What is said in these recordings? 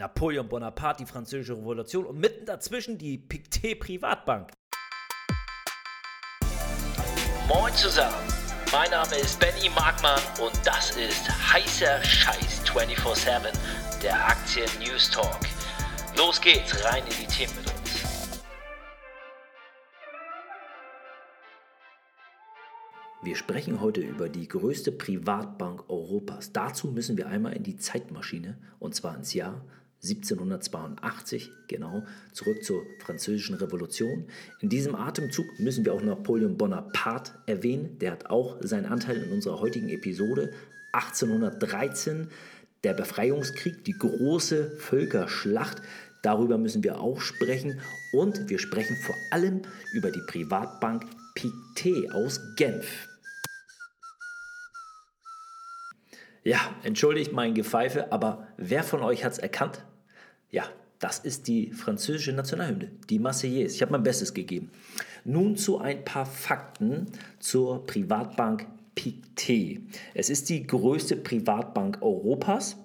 Napoleon Bonaparte, die französische Revolution und mitten dazwischen die Pictet Privatbank. Moin zusammen, mein Name ist Benny Markmann und das ist heißer Scheiß 24-7, der Aktien News Talk. Los geht's, rein in die Themen mit uns. Wir sprechen heute über die größte Privatbank Europas. Dazu müssen wir einmal in die Zeitmaschine und zwar ins Jahr 1782, genau, zurück zur Französischen Revolution. In diesem Atemzug müssen wir auch Napoleon Bonaparte erwähnen. Der hat auch seinen Anteil in unserer heutigen Episode. 1813, der Befreiungskrieg, die große Völkerschlacht. Darüber müssen wir auch sprechen. Und wir sprechen vor allem über die Privatbank Pictet aus Genf. Ja, entschuldigt mein Gepfeife, aber wer von euch hat es erkannt? Ja, das ist die französische Nationalhymne, die Marseillaise. Ich habe mein Bestes gegeben. Nun zu ein paar Fakten zur Privatbank Pictet. Es ist die größte Privatbank Europas.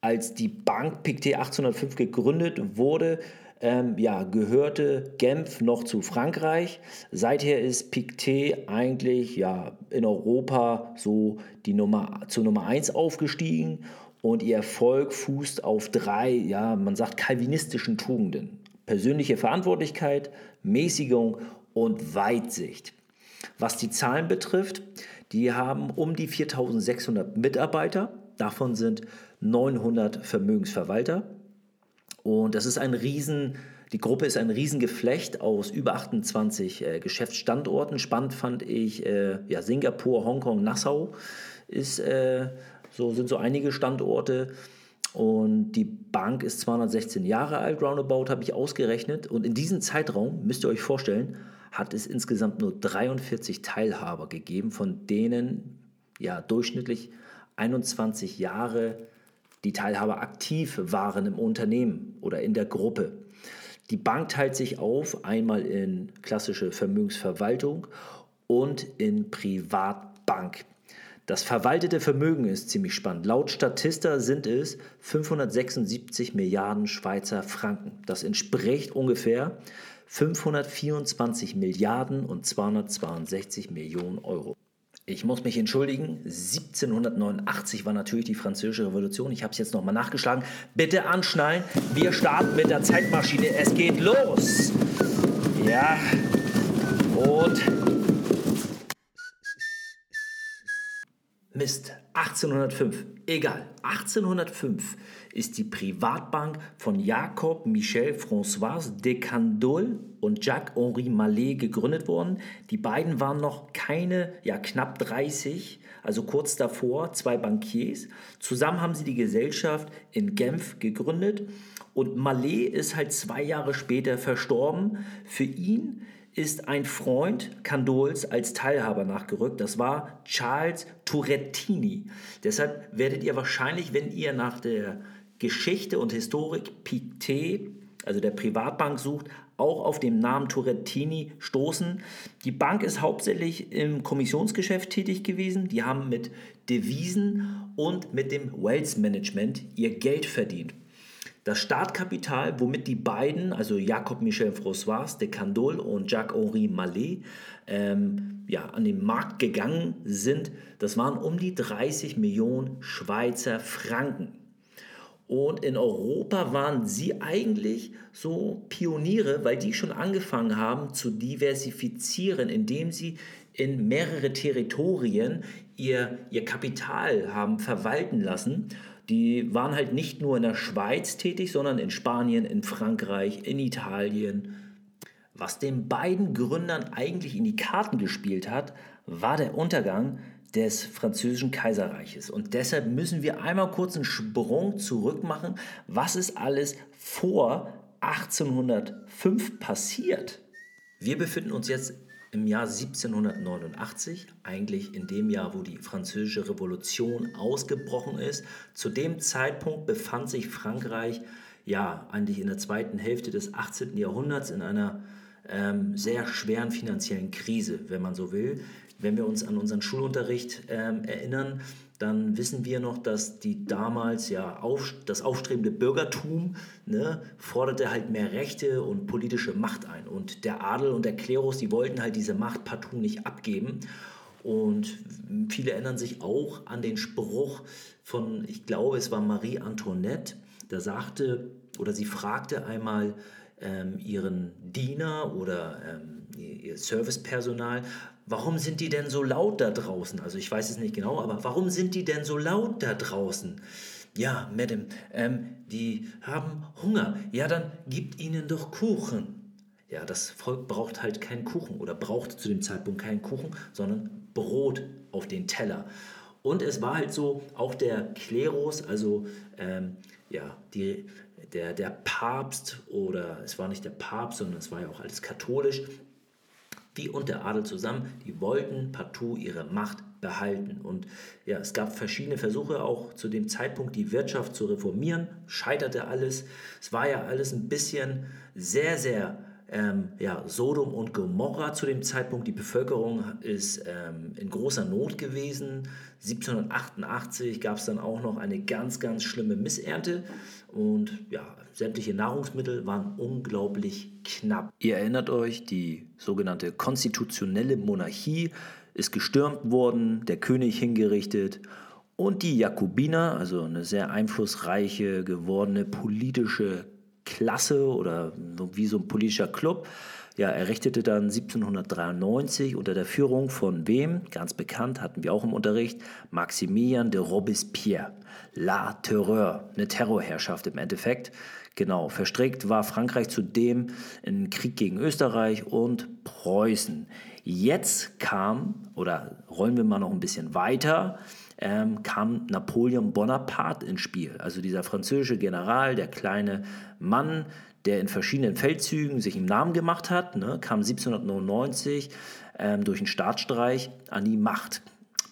Als die Bank Pictet 1805 gegründet wurde, ähm, ja, gehörte Genf noch zu Frankreich. Seither ist Pictet eigentlich ja, in Europa so die Nummer, zur Nummer 1 aufgestiegen und ihr Erfolg fußt auf drei, ja, man sagt kalvinistischen Tugenden. Persönliche Verantwortlichkeit, Mäßigung und Weitsicht. Was die Zahlen betrifft, die haben um die 4600 Mitarbeiter, davon sind 900 Vermögensverwalter. Und das ist ein Riesen, die Gruppe ist ein Riesengeflecht aus über 28 äh, Geschäftsstandorten. Spannend fand ich äh, ja, Singapur, Hongkong, Nassau ist äh, so sind so einige Standorte. Und die Bank ist 216 Jahre alt, roundabout, habe ich ausgerechnet. Und in diesem Zeitraum, müsst ihr euch vorstellen, hat es insgesamt nur 43 Teilhaber gegeben, von denen ja durchschnittlich 21 Jahre die Teilhaber aktiv waren im Unternehmen oder in der Gruppe. Die Bank teilt sich auf, einmal in klassische Vermögensverwaltung und in Privatbank. Das verwaltete Vermögen ist ziemlich spannend. Laut Statista sind es 576 Milliarden Schweizer Franken. Das entspricht ungefähr 524 Milliarden und 262 Millionen Euro. Ich muss mich entschuldigen, 1789 war natürlich die Französische Revolution. Ich habe es jetzt nochmal nachgeschlagen. Bitte anschnallen, wir starten mit der Zeitmaschine. Es geht los. Ja, und Mist, 1805. Egal, 1805 ist die Privatbank von Jacob Michel François de Candolle und Jacques-Henri Mallet gegründet worden. Die beiden waren noch keine, ja knapp 30, also kurz davor, zwei Bankiers. Zusammen haben sie die Gesellschaft in Genf gegründet und Mallet ist halt zwei Jahre später verstorben. Für ihn ist ein Freund Candols als Teilhaber nachgerückt. Das war Charles Turrettini. Deshalb werdet ihr wahrscheinlich, wenn ihr nach der Geschichte und Historik Pictet, also der Privatbank sucht, auch auf den Namen Turrettini stoßen. Die Bank ist hauptsächlich im Kommissionsgeschäft tätig gewesen. Die haben mit Devisen und mit dem Wealth Management ihr Geld verdient. Das Startkapital, womit die beiden, also Jacob Michel François de Candolle und Jacques-Henri Mallet, ähm, ja, an den Markt gegangen sind, das waren um die 30 Millionen Schweizer Franken. Und in Europa waren sie eigentlich so Pioniere, weil die schon angefangen haben zu diversifizieren, indem sie in mehrere Territorien ihr, ihr Kapital haben verwalten lassen die waren halt nicht nur in der Schweiz tätig, sondern in Spanien, in Frankreich, in Italien. Was den beiden Gründern eigentlich in die Karten gespielt hat, war der Untergang des französischen Kaiserreiches. Und deshalb müssen wir einmal kurz einen Sprung zurück machen. Was ist alles vor 1805 passiert? Wir befinden uns jetzt im Jahr 1789, eigentlich in dem Jahr, wo die Französische Revolution ausgebrochen ist. Zu dem Zeitpunkt befand sich Frankreich ja eigentlich in der zweiten Hälfte des 18. Jahrhunderts in einer ähm, sehr schweren finanziellen Krise, wenn man so will. Wenn wir uns an unseren Schulunterricht ähm, erinnern, dann wissen wir noch, dass die damals ja auf, das aufstrebende Bürgertum ne, forderte halt mehr Rechte und politische Macht ein. Und der Adel und der Klerus, die wollten halt diese Macht partout nicht abgeben. Und viele erinnern sich auch an den Spruch von, ich glaube, es war Marie Antoinette, da sagte oder sie fragte einmal ähm, ihren Diener oder ähm, ihr Servicepersonal, warum sind die denn so laut da draußen? Also ich weiß es nicht genau, aber warum sind die denn so laut da draußen? Ja, Madame, ähm, die haben Hunger. Ja, dann gibt ihnen doch Kuchen. Ja, das Volk braucht halt keinen Kuchen oder braucht zu dem Zeitpunkt keinen Kuchen, sondern Brot auf den Teller. Und es war halt so, auch der Klerus, also ähm, ja, die, der, der Papst oder es war nicht der Papst, sondern es war ja auch alles katholisch, wie und der Adel zusammen, die wollten partout ihre Macht behalten. Und ja, es gab verschiedene Versuche auch zu dem Zeitpunkt, die Wirtschaft zu reformieren, scheiterte alles. Es war ja alles ein bisschen sehr, sehr ähm, ja, Sodom und Gomorra zu dem Zeitpunkt. Die Bevölkerung ist ähm, in großer Not gewesen. 1788 gab es dann auch noch eine ganz, ganz schlimme Missernte. Und ja, sämtliche Nahrungsmittel waren unglaublich knapp. Ihr erinnert euch, die sogenannte konstitutionelle Monarchie ist gestürmt worden, der König hingerichtet und die Jakobiner, also eine sehr einflussreiche gewordene politische Klasse oder wie so ein politischer Club, ja, errichtete dann 1793 unter der Führung von wem? Ganz bekannt, hatten wir auch im Unterricht, Maximilian de Robespierre. La Terreur, eine Terrorherrschaft im Endeffekt. Genau, verstrickt war Frankreich zudem in Krieg gegen Österreich und Preußen. Jetzt kam, oder rollen wir mal noch ein bisschen weiter, ähm, kam Napoleon Bonaparte ins Spiel. Also dieser französische General, der kleine Mann, der in verschiedenen Feldzügen sich einen Namen gemacht hat, ne, kam 1799 ähm, durch einen Staatsstreich an die Macht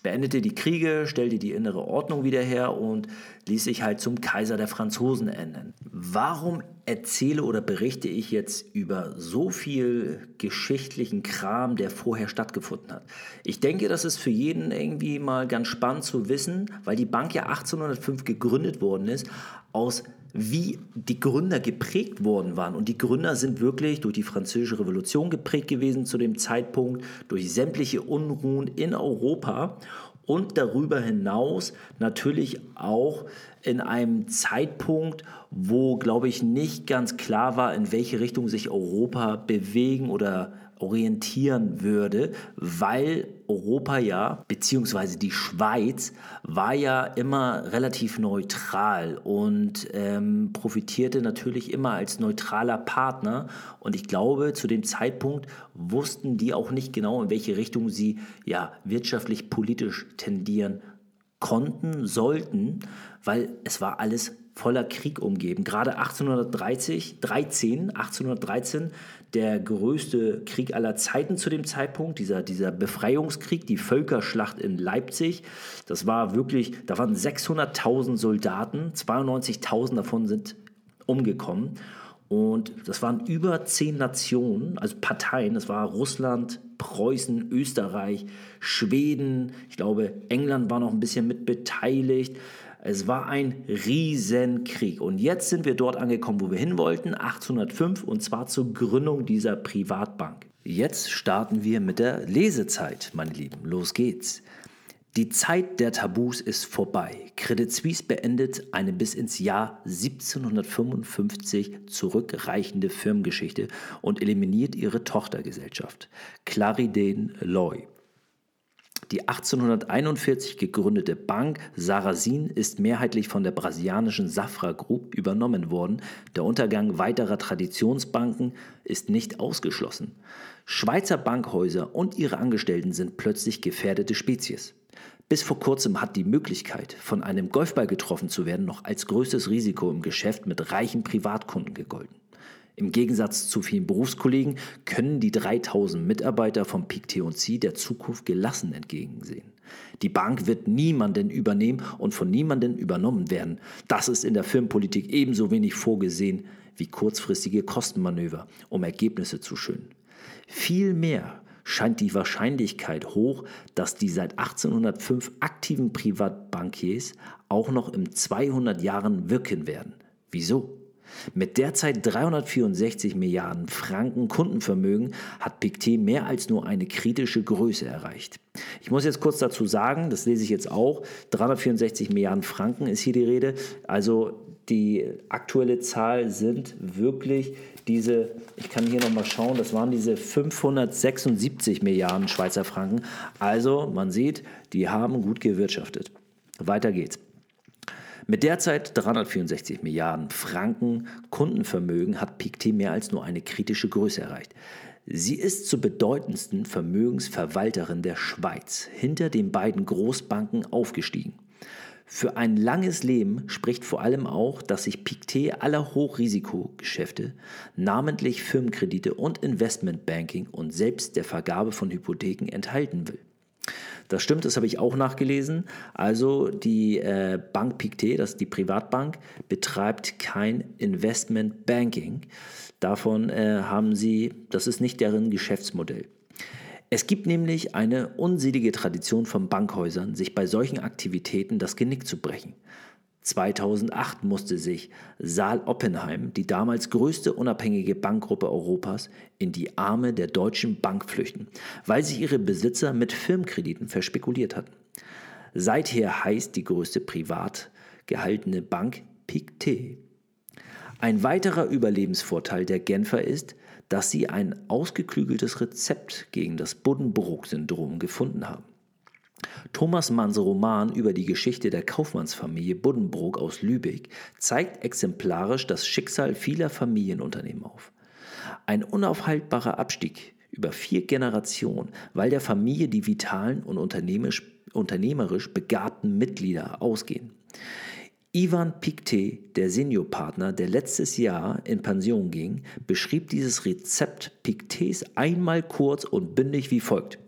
beendete die Kriege, stellte die innere Ordnung wieder her und ließ sich halt zum Kaiser der Franzosen ernennen. Warum erzähle oder berichte ich jetzt über so viel geschichtlichen Kram, der vorher stattgefunden hat? Ich denke, das ist für jeden irgendwie mal ganz spannend zu wissen, weil die Bank ja 1805 gegründet worden ist, aus wie die Gründer geprägt worden waren. Und die Gründer sind wirklich durch die Französische Revolution geprägt gewesen zu dem Zeitpunkt, durch sämtliche Unruhen in Europa und darüber hinaus natürlich auch in einem Zeitpunkt, wo, glaube ich, nicht ganz klar war, in welche Richtung sich Europa bewegen oder orientieren würde, weil Europa ja, beziehungsweise die Schweiz, war ja immer relativ neutral und ähm, profitierte natürlich immer als neutraler Partner. Und ich glaube, zu dem Zeitpunkt wussten die auch nicht genau, in welche Richtung sie ja wirtschaftlich, politisch tendieren konnten, sollten, weil es war alles voller Krieg umgeben. Gerade 1830, 13, 1813 der größte Krieg aller Zeiten zu dem Zeitpunkt, dieser, dieser Befreiungskrieg, die Völkerschlacht in Leipzig. Das war wirklich, da waren 600.000 Soldaten, 92.000 davon sind umgekommen. Und das waren über zehn Nationen, also Parteien. Das war Russland, Preußen, Österreich, Schweden. Ich glaube, England war noch ein bisschen mit beteiligt. Es war ein Riesenkrieg. Und jetzt sind wir dort angekommen, wo wir hin wollten, 1805, und zwar zur Gründung dieser Privatbank. Jetzt starten wir mit der Lesezeit, meine Lieben. Los geht's. Die Zeit der Tabus ist vorbei. Credit Suisse beendet eine bis ins Jahr 1755 zurückreichende Firmengeschichte und eliminiert ihre Tochtergesellschaft, Clariden Loy. Die 1841 gegründete Bank Sarasin ist mehrheitlich von der brasilianischen Safra Group übernommen worden. Der Untergang weiterer Traditionsbanken ist nicht ausgeschlossen. Schweizer Bankhäuser und ihre Angestellten sind plötzlich gefährdete Spezies. Bis vor kurzem hat die Möglichkeit, von einem Golfball getroffen zu werden, noch als größtes Risiko im Geschäft mit reichen Privatkunden gegolten. Im Gegensatz zu vielen Berufskollegen können die 3000 Mitarbeiter vom PIC T&C der Zukunft gelassen entgegensehen. Die Bank wird niemanden übernehmen und von niemanden übernommen werden. Das ist in der Firmenpolitik ebenso wenig vorgesehen wie kurzfristige Kostenmanöver, um Ergebnisse zu schönen. Vielmehr scheint die Wahrscheinlichkeit hoch, dass die seit 1805 aktiven Privatbankiers auch noch in 200 Jahren wirken werden. Wieso? Mit derzeit 364 Milliarden Franken Kundenvermögen hat Pictet mehr als nur eine kritische Größe erreicht. Ich muss jetzt kurz dazu sagen, das lese ich jetzt auch, 364 Milliarden Franken ist hier die Rede. Also die aktuelle Zahl sind wirklich diese, ich kann hier nochmal schauen, das waren diese 576 Milliarden Schweizer Franken. Also man sieht, die haben gut gewirtschaftet. Weiter geht's. Mit derzeit 364 Milliarden Franken Kundenvermögen hat Pictet mehr als nur eine kritische Größe erreicht. Sie ist zur bedeutendsten Vermögensverwalterin der Schweiz hinter den beiden Großbanken aufgestiegen. Für ein langes Leben spricht vor allem auch, dass sich Pictet aller Hochrisikogeschäfte, namentlich Firmenkredite und Investmentbanking und selbst der Vergabe von Hypotheken enthalten will. Das stimmt, das habe ich auch nachgelesen. Also die äh, Bank Pictet, das ist die Privatbank, betreibt kein Investment Banking. Davon äh, haben sie, das ist nicht deren Geschäftsmodell. Es gibt nämlich eine unselige Tradition von Bankhäusern, sich bei solchen Aktivitäten das Genick zu brechen. 2008 musste sich Saal Oppenheim, die damals größte unabhängige Bankgruppe Europas, in die Arme der Deutschen Bank flüchten, weil sich ihre Besitzer mit Firmenkrediten verspekuliert hatten. Seither heißt die größte privat gehaltene Bank Pictet. Ein weiterer Überlebensvorteil der Genfer ist, dass sie ein ausgeklügeltes Rezept gegen das Buddenbrook-Syndrom gefunden haben. Thomas Manns Roman über die Geschichte der Kaufmannsfamilie Buddenbrook aus Lübeck zeigt exemplarisch das Schicksal vieler Familienunternehmen auf. Ein unaufhaltbarer Abstieg über vier Generationen, weil der Familie die vitalen und unternehmerisch, begabten Mitglieder ausgehen. Ivan Pictet, der Seniorpartner, der letztes Jahr in Pension ging, beschrieb dieses Rezept Pictets einmal kurz und bündig wie folgt.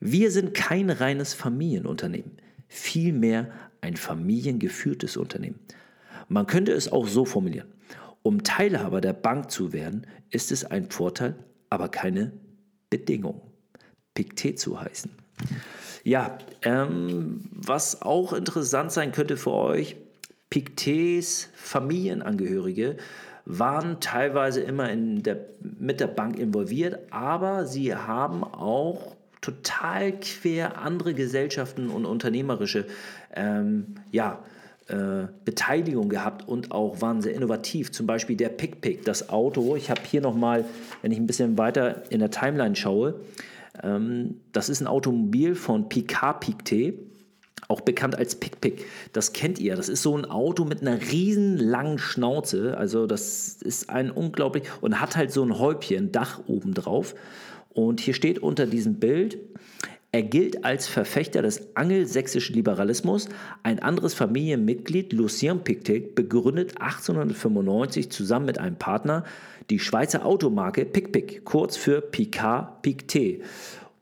Wir sind kein reines Familienunternehmen, vielmehr ein familiengeführtes Unternehmen. Man könnte es auch so formulieren. Um Teilhaber der Bank zu werden, ist es ein Vorteil, aber keine Bedingung. Pictet zu heißen. Ja, ähm, was auch interessant sein könnte für euch, Pictets Familienangehörige waren teilweise immer in der, mit der Bank involviert, aber sie haben auch total quer andere Gesellschaften und unternehmerische ähm, ja, äh, Beteiligung gehabt und auch waren sehr innovativ. Zum Beispiel der PickPick, das Auto. Ich habe hier nochmal, wenn ich ein bisschen weiter in der Timeline schaue, das ist ein Automobil von Picard Pictet auch bekannt als PickPick. Das kennt ihr. Das ist so ein Auto mit einer riesen langen Schnauze. Also das ist ein unglaublich und hat halt so ein Häubchen, Dach oben drauf. Und hier steht unter diesem Bild, er gilt als Verfechter des angelsächsischen Liberalismus. Ein anderes Familienmitglied, Lucien Pictet, begründet 1895 zusammen mit einem Partner die Schweizer Automarke PicPic, kurz für Picard Pictet.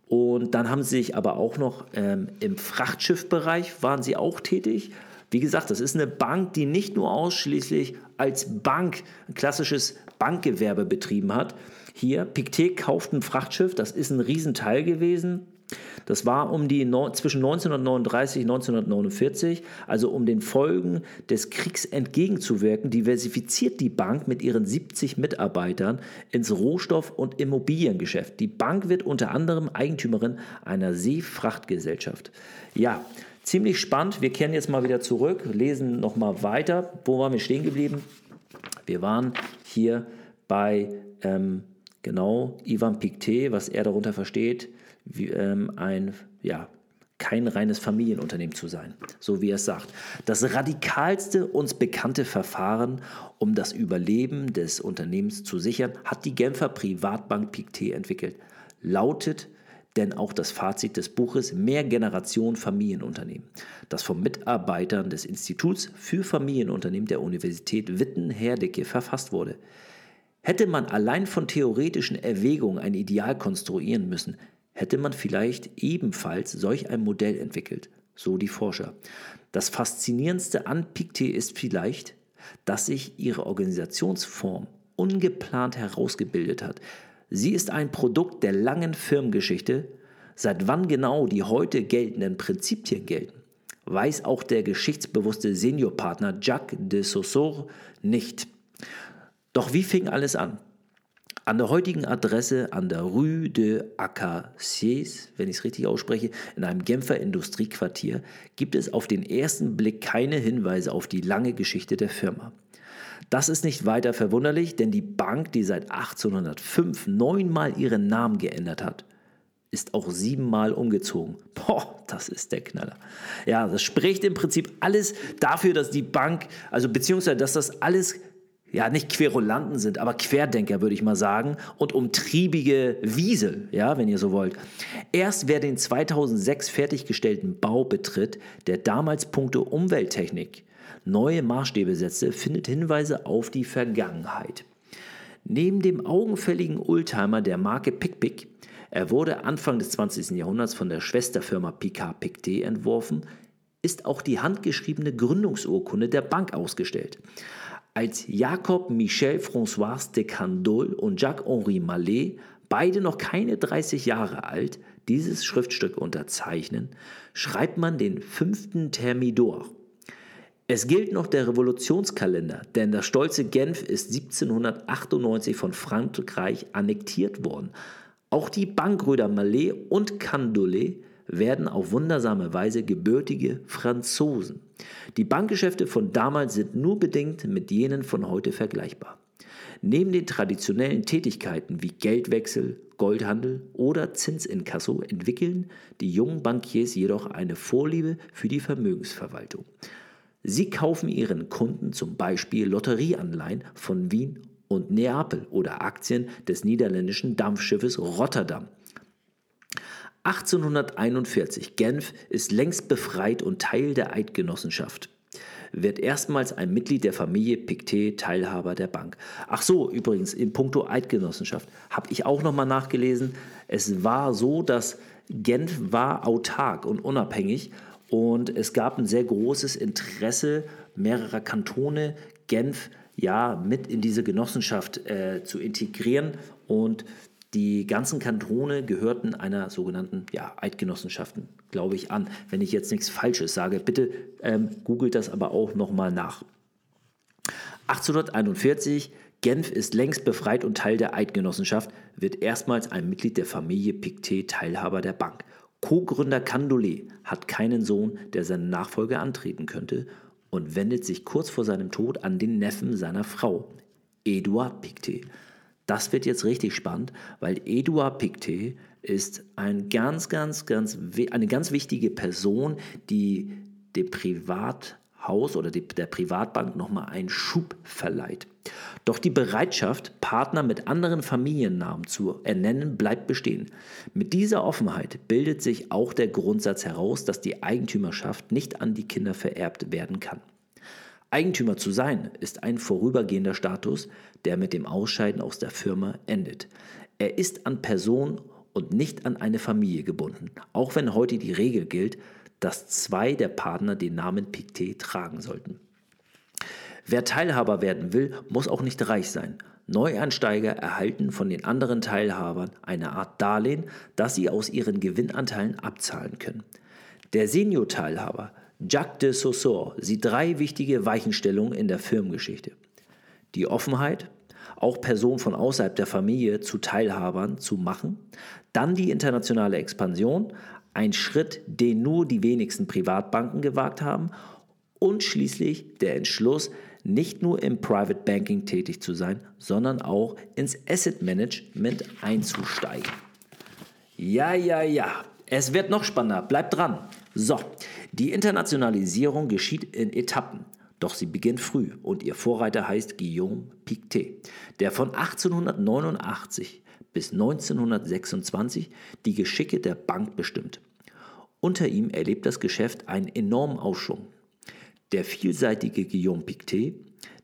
Und dann haben sie sich aber auch noch ähm, im Frachtschiffbereich waren sie auch tätig. Wie gesagt, das ist eine Bank, die nicht nur ausschließlich als Bank ein klassisches Bankgewerbe betrieben hat, hier, Pictet kauft ein Frachtschiff, das ist ein Riesenteil gewesen. Das war um die zwischen 1939 und 1949, also um den Folgen des Kriegs entgegenzuwirken, diversifiziert die Bank mit ihren 70 Mitarbeitern ins Rohstoff- und Immobiliengeschäft. Die Bank wird unter anderem Eigentümerin einer Seefrachtgesellschaft. Ja, ziemlich spannend. Wir kehren jetzt mal wieder zurück, lesen nochmal weiter. Wo waren wir stehen geblieben? Wir waren hier bei ähm, genau Ivan Pictet, was er darunter versteht, wie, ähm, ein, ja, kein reines Familienunternehmen zu sein, so wie er es sagt. Das radikalste uns bekannte Verfahren, um das Überleben des Unternehmens zu sichern, hat die Genfer Privatbank Pictet entwickelt. Lautet denn auch das Fazit des Buches Mehr Generation Familienunternehmen, das von Mitarbeitern des Instituts für Familienunternehmen der Universität Witten-Herdecke verfasst wurde. Hätte man allein von theoretischen Erwägungen ein Ideal konstruieren müssen, hätte man vielleicht ebenfalls solch ein Modell entwickelt, so die Forscher. Das Faszinierendste an Pictet ist vielleicht, dass sich ihre Organisationsform ungeplant herausgebildet hat. Sie ist ein Produkt der langen Firmengeschichte. Seit wann genau die heute geltenden Prinzipien gelten, weiß auch der geschichtsbewusste Seniorpartner Jacques de Saussure nicht. Doch wie fing alles an? An der heutigen Adresse an der Rue de Acaciers, wenn ich es richtig ausspreche, in einem Genfer Industriequartier, gibt es auf den ersten Blick keine Hinweise auf die lange Geschichte der Firma. Das ist nicht weiter verwunderlich, denn die Bank, die seit 1805 neunmal ihren Namen geändert hat, ist auch siebenmal umgezogen. Boah, das ist der Knaller. Ja, das spricht im Prinzip alles dafür, dass die Bank, also beziehungsweise, dass das alles ja, nicht Querulanten sind, aber Querdenker, würde ich mal sagen, und umtriebige Wiesel, ja, wenn ihr so wollt. Erst wer den 2006 fertiggestellten Bau betritt, der damals punkto Umwelttechnik neue Maßstäbe setzte, findet Hinweise auf die Vergangenheit. Neben dem augenfälligen Oldtimer der Marke PicPic, er wurde Anfang des 20. Jahrhunderts von der Schwesterfirma Picard Pictet entworfen, ist auch die handgeschriebene Gründungsurkunde der Bank ausgestellt. Als Jacob Michel François de Candolle und Jacques-Henri Mallet, beide noch keine 30 Jahre alt, dieses Schriftstück unterzeichnen, schreibt man den fünften Thermidor. Es gilt noch der Revolutionskalender, denn das stolze Genf ist 1798 von Frankreich annektiert worden. Auch die Bankbrüder Mallet und Candolle werden auf wundersame Weise gebürtige Franzosen. Die Bankgeschäfte von damals sind nur bedingt mit jenen von heute vergleichbar. Neben den traditionellen Tätigkeiten wie Geldwechsel, Goldhandel oder Zinsinkasso entwickeln die jungen Bankiers jedoch eine Vorliebe für die Vermögensverwaltung. Sie kaufen ihren Kunden zum Beispiel Lotterieanleihen von Wien und Neapel oder Aktien des niederländischen Dampfschiffes Rotterdam 1841. Genf ist längst befreit und Teil der Eidgenossenschaft. Wird erstmals ein Mitglied der Familie Pictet Teilhaber der Bank. Ach so, übrigens, in puncto Eidgenossenschaft habe ich auch nochmal nachgelesen. Es war so, dass Genf war autark und unabhängig und es gab ein sehr großes Interesse mehrerer Kantone, Genf ja mit in diese Genossenschaft äh, zu integrieren und die ganzen Kantone gehörten einer sogenannten ja, Eidgenossenschaften, glaube ich, an. Wenn ich jetzt nichts Falsches sage, bitte ähm, googelt das aber auch nochmal nach. 1841, Genf ist längst befreit und Teil der Eidgenossenschaft, wird erstmals ein Mitglied der Familie Pictet Teilhaber der Bank. Co-Gründer Candolet hat keinen Sohn, der seine Nachfolge antreten könnte und wendet sich kurz vor seinem Tod an den Neffen seiner Frau, Eduard Pictet. Das wird jetzt richtig spannend, weil Eduard Pictet ist ein ganz, ganz, ganz, eine ganz wichtige Person, die dem Privathaus oder der Privatbank nochmal einen Schub verleiht. Doch die Bereitschaft, Partner mit anderen Familiennamen zu ernennen, bleibt bestehen. Mit dieser Offenheit bildet sich auch der Grundsatz heraus, dass die Eigentümerschaft nicht an die Kinder vererbt werden kann. Eigentümer zu sein ist ein vorübergehender Status, der mit dem Ausscheiden aus der Firma endet. Er ist an Person und nicht an eine Familie gebunden, auch wenn heute die Regel gilt, dass zwei der Partner den Namen Pictet tragen sollten. Wer Teilhaber werden will, muss auch nicht reich sein. Neueinsteiger erhalten von den anderen Teilhabern eine Art Darlehen, das sie aus ihren Gewinnanteilen abzahlen können. Der Senior-Teilhaber Jacques de Saussure sieht drei wichtige Weichenstellungen in der Firmengeschichte. Die Offenheit, auch Personen von außerhalb der Familie zu Teilhabern zu machen, dann die internationale Expansion, ein Schritt, den nur die wenigsten Privatbanken gewagt haben und schließlich der Entschluss, nicht nur im Private Banking tätig zu sein, sondern auch ins Asset Management einzusteigen. Ja, ja, ja, es wird noch spannender, bleibt dran. So, die Internationalisierung geschieht in Etappen, doch sie beginnt früh und ihr Vorreiter heißt Guillaume Pictet, der von 1889 bis 1926 die Geschicke der Bank bestimmt. Unter ihm erlebt das Geschäft einen enormen Aufschwung. Der vielseitige Guillaume Pictet,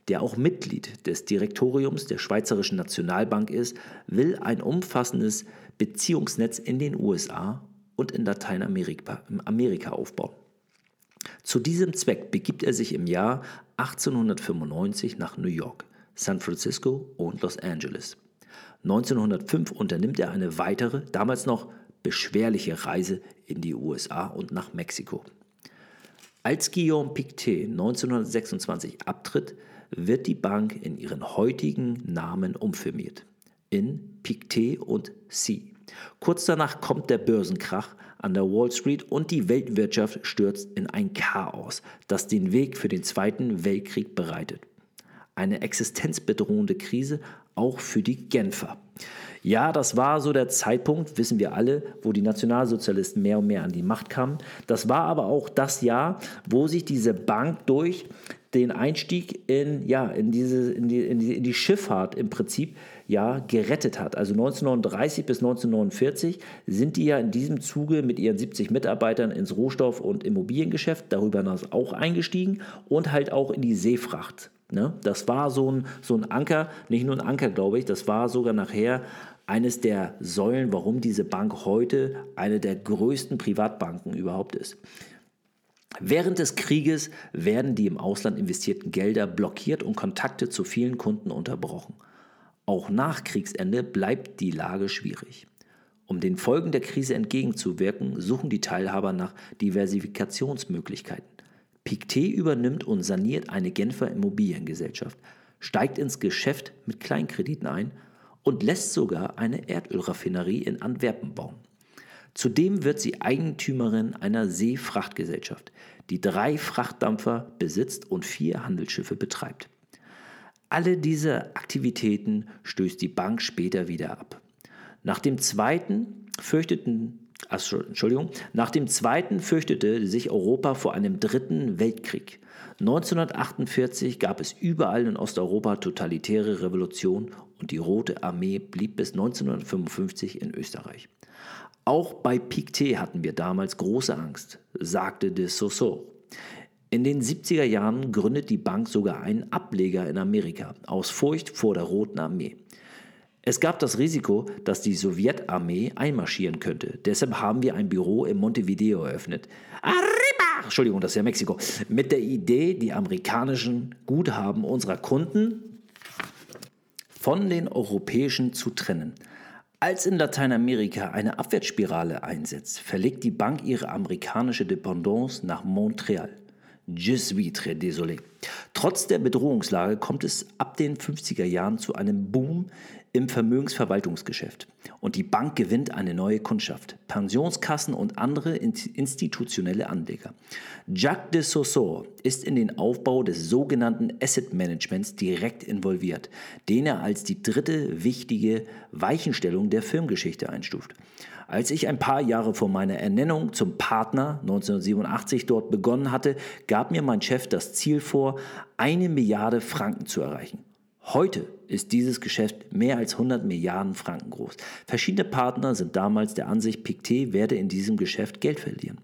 der auch Mitglied des Direktoriums der Schweizerischen Nationalbank ist, will ein umfassendes Beziehungsnetz in den USA und in Lateinamerika Amerika aufbauen. Zu diesem Zweck begibt er sich im Jahr 1895 nach New York, San Francisco und Los Angeles. 1905 unternimmt er eine weitere, damals noch beschwerliche Reise in die USA und nach Mexiko. Als Guillaume Pictet 1926 abtritt, wird die Bank in ihren heutigen Namen umfirmiert in Pictet und C. Kurz danach kommt der Börsenkrach an der Wall Street und die Weltwirtschaft stürzt in ein Chaos, das den Weg für den Zweiten Weltkrieg bereitet. Eine existenzbedrohende Krise auch für die Genfer. Ja, das war so der Zeitpunkt, wissen wir alle, wo die Nationalsozialisten mehr und mehr an die Macht kamen. Das war aber auch das Jahr, wo sich diese Bank durch den Einstieg in, ja, in, diese, in, die, in, die, in die Schifffahrt im Prinzip ja, gerettet hat. Also 1930 bis 1949 sind die ja in diesem Zuge mit ihren 70 Mitarbeitern ins Rohstoff- und Immobiliengeschäft darüber hinaus auch eingestiegen und halt auch in die Seefracht. Ne? Das war so ein, so ein Anker, nicht nur ein Anker, glaube ich, das war sogar nachher eines der Säulen, warum diese Bank heute eine der größten Privatbanken überhaupt ist. Während des Krieges werden die im Ausland investierten Gelder blockiert und Kontakte zu vielen Kunden unterbrochen. Auch nach Kriegsende bleibt die Lage schwierig. Um den Folgen der Krise entgegenzuwirken, suchen die Teilhaber nach Diversifikationsmöglichkeiten. Pictet übernimmt und saniert eine Genfer Immobiliengesellschaft, steigt ins Geschäft mit Kleinkrediten ein und lässt sogar eine Erdölraffinerie in Antwerpen bauen. Zudem wird sie Eigentümerin einer Seefrachtgesellschaft, die drei Frachtdampfer besitzt und vier Handelsschiffe betreibt. Alle diese Aktivitäten stößt die Bank später wieder ab. Nach dem zweiten fürchteten Entschuldigung, nach dem zweiten fürchtete sich Europa vor einem dritten Weltkrieg. 1948 gab es überall in Osteuropa totalitäre Revolution und die Rote Armee blieb bis 1955 in Österreich. Auch bei Pictet hatten wir damals große Angst, sagte de Saussure. In den 70er Jahren gründet die Bank sogar einen Ableger in Amerika aus Furcht vor der Roten Armee. Es gab das Risiko, dass die Sowjetarmee einmarschieren könnte. Deshalb haben wir ein Büro in Montevideo eröffnet. Arriba! Entschuldigung, das ist ja Mexiko. Mit der Idee, die amerikanischen Guthaben unserer Kunden von den europäischen zu trennen. Als in Lateinamerika eine Abwärtsspirale einsetzt, verlegt die Bank ihre amerikanische Dependance nach Montreal. Je suis très désolé. Trotz der Bedrohungslage kommt es ab den 50er Jahren zu einem Boom im Vermögensverwaltungsgeschäft. Und die Bank gewinnt eine neue Kundschaft, Pensionskassen und andere institutionelle Anleger. Jacques de Saussure ist in den Aufbau des sogenannten Asset Managements direkt involviert, den er als die dritte wichtige Weichenstellung der Filmgeschichte einstuft. Als ich ein paar Jahre vor meiner Ernennung zum Partner 1987 dort begonnen hatte, gab mir mein Chef das Ziel vor, eine Milliarde Franken zu erreichen. Heute ist dieses Geschäft mehr als 100 Milliarden Franken groß. Verschiedene Partner sind damals der Ansicht, Pictet werde in diesem Geschäft Geld verlieren.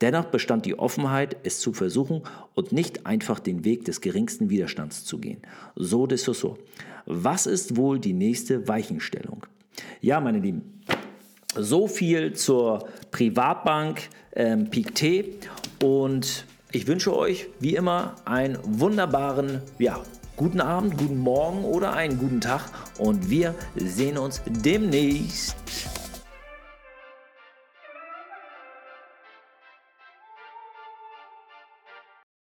Dennoch bestand die Offenheit, es zu versuchen und nicht einfach den Weg des geringsten Widerstands zu gehen. So de Saussure. Was ist wohl die nächste Weichenstellung? Ja, meine Lieben, so viel zur Privatbank ähm, Pictet und ich wünsche euch wie immer einen wunderbaren, ja, guten Abend, guten Morgen oder einen guten Tag und wir sehen uns demnächst.